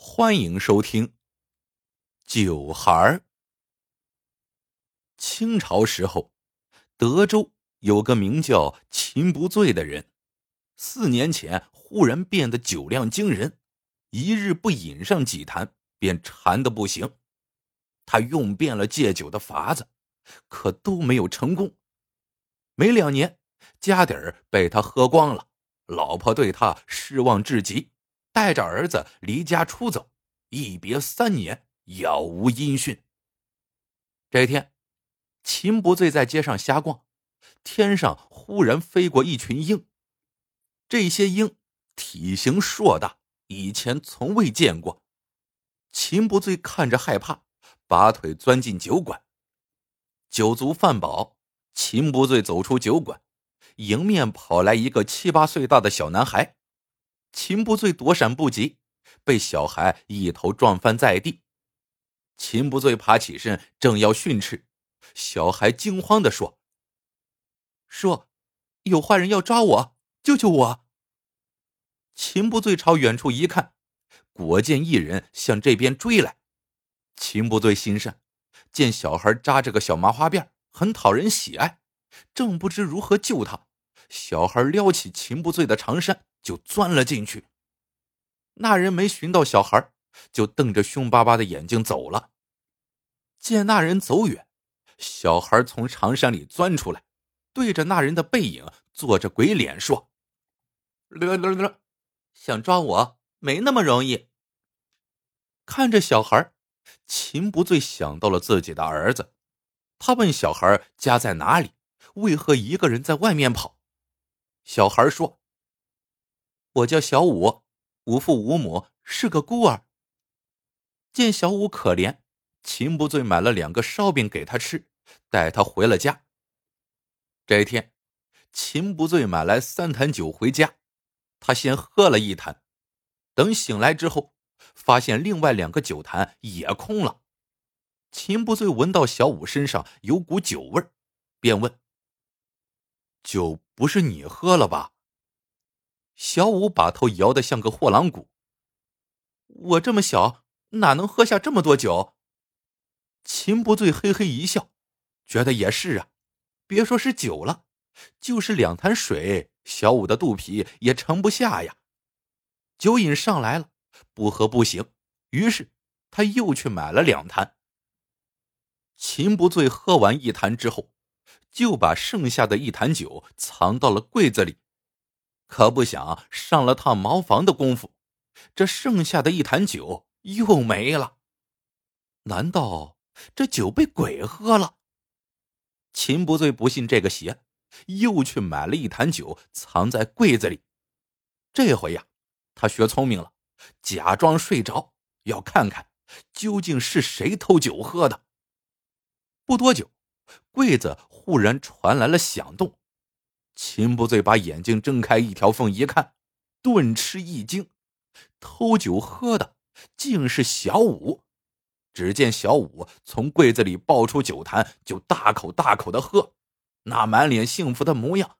欢迎收听《酒孩儿》。清朝时候，德州有个名叫秦不醉的人，四年前忽然变得酒量惊人，一日不饮上几坛，便馋的不行。他用遍了戒酒的法子，可都没有成功。没两年，家底儿被他喝光了，老婆对他失望至极。带着儿子离家出走，一别三年，杳无音讯。这天，秦不醉在街上瞎逛，天上忽然飞过一群鹰。这些鹰体型硕大，以前从未见过。秦不醉看着害怕，拔腿钻进酒馆。酒足饭饱，秦不醉走出酒馆，迎面跑来一个七八岁大的小男孩。秦不醉躲闪不及，被小孩一头撞翻在地。秦不醉爬起身，正要训斥，小孩惊慌的说：“说，有坏人要抓我，救救我！”秦不醉朝远处一看，果见一人向这边追来。秦不醉心善，见小孩扎着个小麻花辫，很讨人喜爱，正不知如何救他。小孩撩起秦不醉的长衫。就钻了进去。那人没寻到小孩，就瞪着凶巴巴的眼睛走了。见那人走远，小孩从长衫里钻出来，对着那人的背影做着鬼脸说：“了了了，想抓我没那么容易。”看着小孩，秦不醉想到了自己的儿子，他问小孩家在哪里，为何一个人在外面跑？小孩说。我叫小五，无父无母，是个孤儿。见小五可怜，秦不醉买了两个烧饼给他吃，带他回了家。这一天，秦不醉买来三坛酒回家，他先喝了一坛，等醒来之后，发现另外两个酒坛也空了。秦不醉闻到小五身上有股酒味便问：“酒不是你喝了吧？”小五把头摇得像个货郎鼓。我这么小，哪能喝下这么多酒？秦不醉嘿嘿一笑，觉得也是啊，别说是酒了，就是两坛水，小五的肚皮也盛不下呀。酒瘾上来了，不喝不行，于是他又去买了两坛。秦不醉喝完一坛之后，就把剩下的一坛酒藏到了柜子里。可不想上了趟茅房的功夫，这剩下的一坛酒又没了。难道这酒被鬼喝了？秦不醉不信这个邪，又去买了一坛酒，藏在柜子里。这回呀，他学聪明了，假装睡着，要看看究竟是谁偷酒喝的。不多久，柜子忽然传来了响动。秦不醉把眼睛睁开一条缝一看，顿吃一惊，偷酒喝的竟是小五。只见小五从柜子里抱出酒坛，就大口大口的喝，那满脸幸福的模样，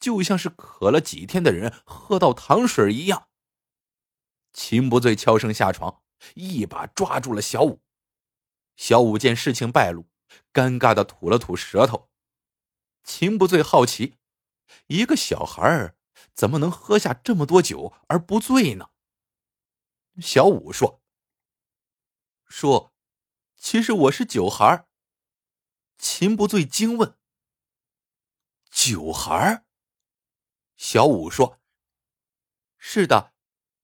就像是渴了几天的人喝到糖水一样。秦不醉悄声下床，一把抓住了小五。小五见事情败露，尴尬的吐了吐舌头。秦不醉好奇。一个小孩儿怎么能喝下这么多酒而不醉呢？小五说：“说，其实我是酒孩儿。”秦不醉惊问：“酒孩儿？”小五说：“是的，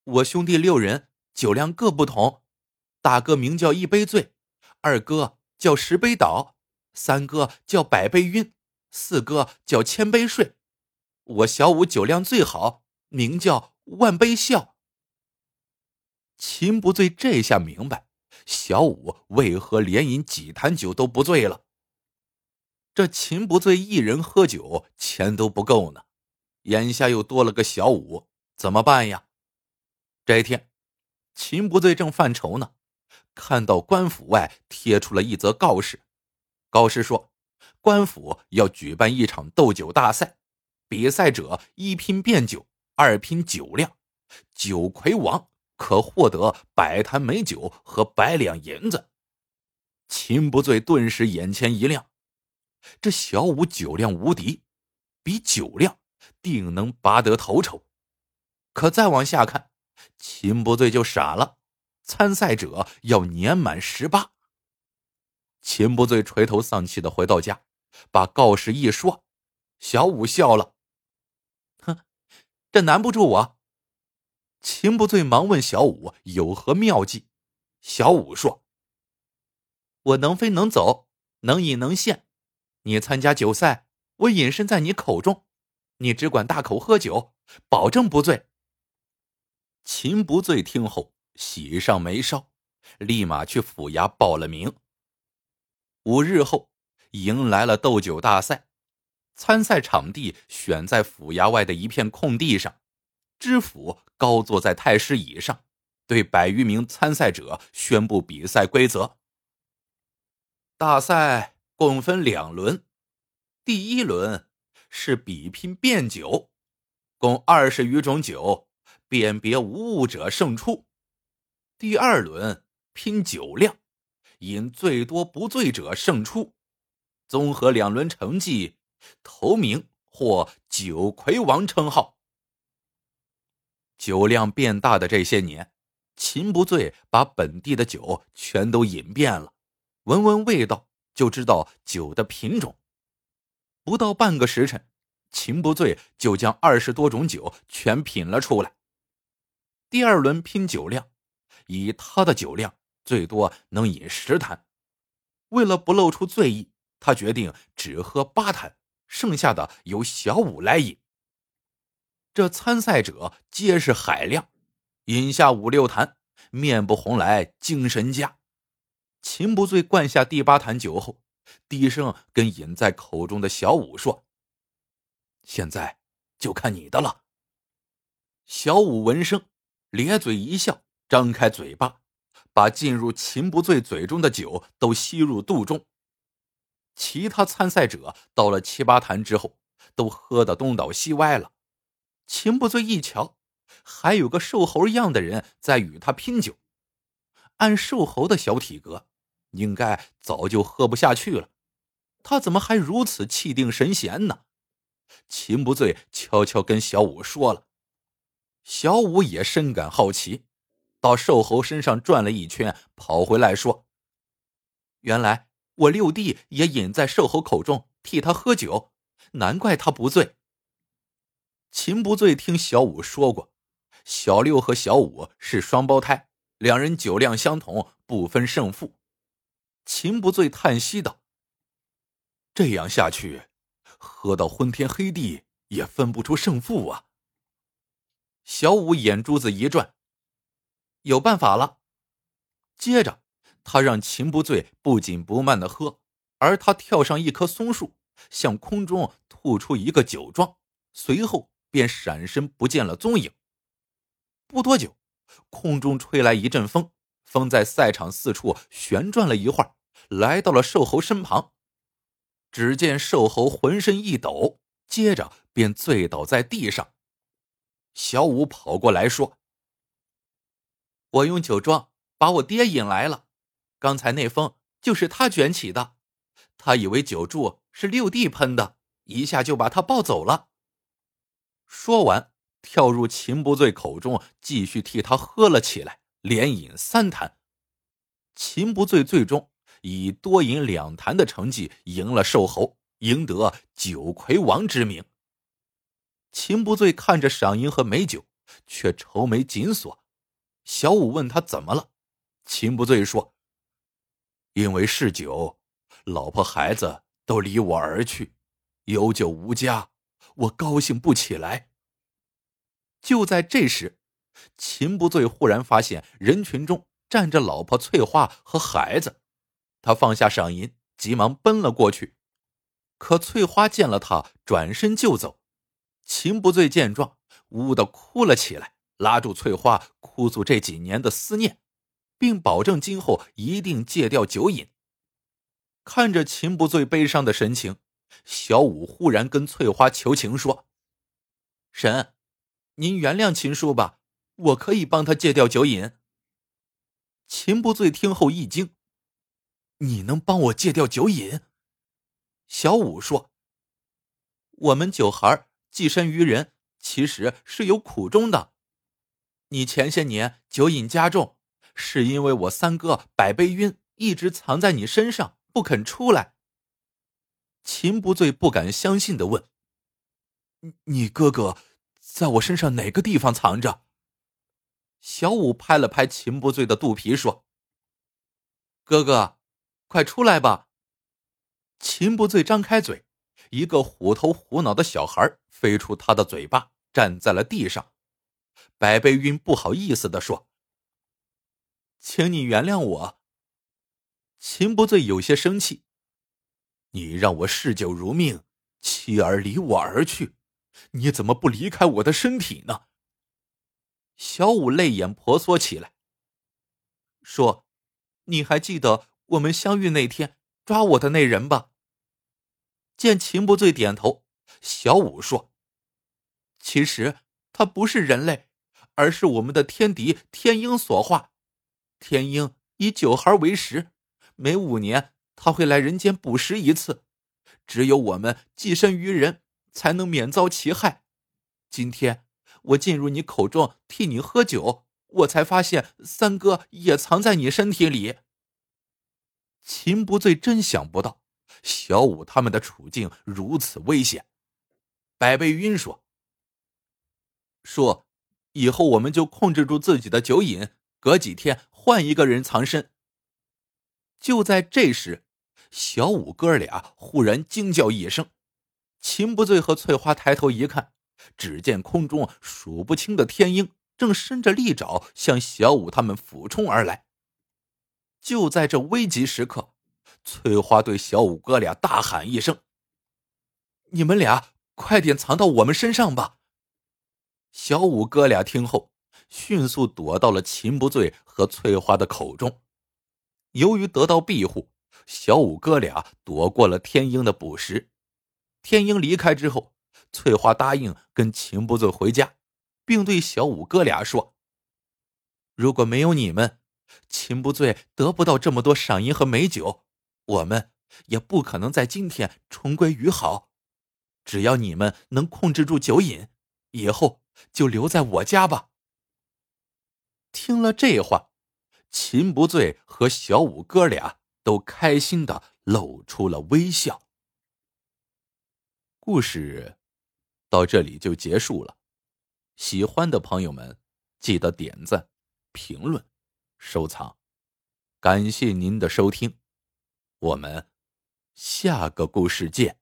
我兄弟六人，酒量各不同。大哥名叫一杯醉，二哥叫十杯倒，三哥叫百杯晕，四哥叫千杯睡。”我小五酒量最好，名叫万杯笑。秦不醉这下明白，小五为何连饮几坛酒都不醉了。这秦不醉一人喝酒，钱都不够呢，眼下又多了个小五，怎么办呀？这一天，秦不醉正犯愁呢，看到官府外贴出了一则告示，告示说，官府要举办一场斗酒大赛。比赛者一拼变酒，二拼酒量，酒魁王可获得百坛美酒和百两银子。秦不醉顿时眼前一亮，这小五酒量无敌，比酒量定能拔得头筹。可再往下看，秦不醉就傻了。参赛者要年满十八。秦不醉垂头丧气的回到家，把告示一说，小五笑了：“，这难不住我。”秦不醉忙问小五有何妙计，小五说：“我能飞能走，能饮能献。你参加酒赛，我隐身在你口中，你只管大口喝酒，保证不醉。”秦不醉听后。喜上眉梢，立马去府衙报了名。五日后，迎来了斗酒大赛，参赛场地选在府衙外的一片空地上，知府高坐在太师椅上，对百余名参赛者宣布比赛规则。大赛共分两轮，第一轮是比拼辩酒，共二十余种酒，辨别无误者胜出。第二轮拼酒量，饮最多不醉者胜出。综合两轮成绩，头名获酒魁王称号。酒量变大的这些年，秦不醉把本地的酒全都饮遍了，闻闻味道就知道酒的品种。不到半个时辰，秦不醉就将二十多种酒全品了出来。第二轮拼酒量。以他的酒量，最多能饮十坛。为了不露出醉意，他决定只喝八坛，剩下的由小五来饮。这参赛者皆是海量，饮下五六坛，面不红来精神佳。秦不醉灌下第八坛酒后，低声跟饮在口中的小五说：“现在就看你的了。”小五闻声，咧嘴一笑。张开嘴巴，把进入秦不醉嘴中的酒都吸入肚中。其他参赛者到了七八坛之后，都喝得东倒西歪了。秦不醉一瞧，还有个瘦猴样的人在与他拼酒。按瘦猴的小体格，应该早就喝不下去了。他怎么还如此气定神闲呢？秦不醉悄悄跟小五说了，小五也深感好奇。到瘦猴身上转了一圈，跑回来说：“原来我六弟也饮在瘦猴口中，替他喝酒，难怪他不醉。”秦不醉听小五说过，小六和小五是双胞胎，两人酒量相同，不分胜负。秦不醉叹息道：“这样下去，喝到昏天黑地也分不出胜负啊！”小五眼珠子一转。有办法了。接着，他让秦不醉不紧不慢的喝，而他跳上一棵松树，向空中吐出一个酒庄，随后便闪身不见了踪影。不多久，空中吹来一阵风，风在赛场四处旋转了一会儿，来到了瘦猴身旁。只见瘦猴浑身一抖，接着便醉倒在地上。小五跑过来说。我用酒庄把我爹引来了，刚才那风就是他卷起的。他以为酒柱是六弟喷的，一下就把他抱走了。说完，跳入秦不醉口中，继续替他喝了起来，连饮三坛。秦不醉最终以多饮两坛的成绩赢了瘦猴，赢得酒魁王之名。秦不醉看着赏银和美酒，却愁眉紧锁。小五问他怎么了，秦不醉说：“因为嗜酒，老婆孩子都离我而去，有酒无家，我高兴不起来。”就在这时，秦不醉忽然发现人群中站着老婆翠花和孩子，他放下赏银，急忙奔了过去。可翠花见了他，转身就走。秦不醉见状，呜的哭了起来。拉住翠花，哭诉这几年的思念，并保证今后一定戒掉酒瘾。看着秦不醉悲伤的神情，小五忽然跟翠花求情说：“神，您原谅秦叔吧，我可以帮他戒掉酒瘾。秦不醉听后一惊：“你能帮我戒掉酒瘾？”小五说：“我们酒孩寄身于人，其实是有苦衷的。你前些年酒瘾加重，是因为我三哥百杯晕一直藏在你身上不肯出来。”秦不醉不敢相信的问：“你哥哥在我身上哪个地方藏着？”小五拍了拍秦不醉的肚皮说：“哥哥，快出来吧！”秦不醉张开嘴，一个虎头虎脑的小孩飞出他的嘴巴，站在了地上。白背晕不好意思的说：“请你原谅我。”秦不醉有些生气：“你让我嗜酒如命，妻儿离我而去，你怎么不离开我的身体呢？”小五泪眼婆娑起来，说：“你还记得我们相遇那天抓我的那人吧？”见秦不醉点头，小五说：“其实他不是人类，而是我们的天敌天鹰所化。天鹰以酒孩为食，每五年他会来人间捕食一次。只有我们寄身于人，才能免遭其害。今天。”我进入你口中替你喝酒，我才发现三哥也藏在你身体里。秦不醉真想不到小五他们的处境如此危险。百倍晕说：“说，以后我们就控制住自己的酒瘾，隔几天换一个人藏身。”就在这时，小五哥俩忽然惊叫一声，秦不醉和翠花抬头一看。只见空中数不清的天鹰正伸着利爪向小五他们俯冲而来。就在这危急时刻，翠花对小五哥俩大喊一声：“你们俩快点藏到我们身上吧！”小五哥俩听后，迅速躲到了秦不醉和翠花的口中。由于得到庇护，小五哥俩躲过了天鹰的捕食。天鹰离开之后。翠花答应跟秦不醉回家，并对小五哥俩说：“如果没有你们，秦不醉得不到这么多赏银和美酒，我们也不可能在今天重归于好。只要你们能控制住酒瘾，以后就留在我家吧。”听了这话，秦不醉和小五哥俩都开心的露出了微笑。故事。到这里就结束了，喜欢的朋友们记得点赞、评论、收藏，感谢您的收听，我们下个故事见。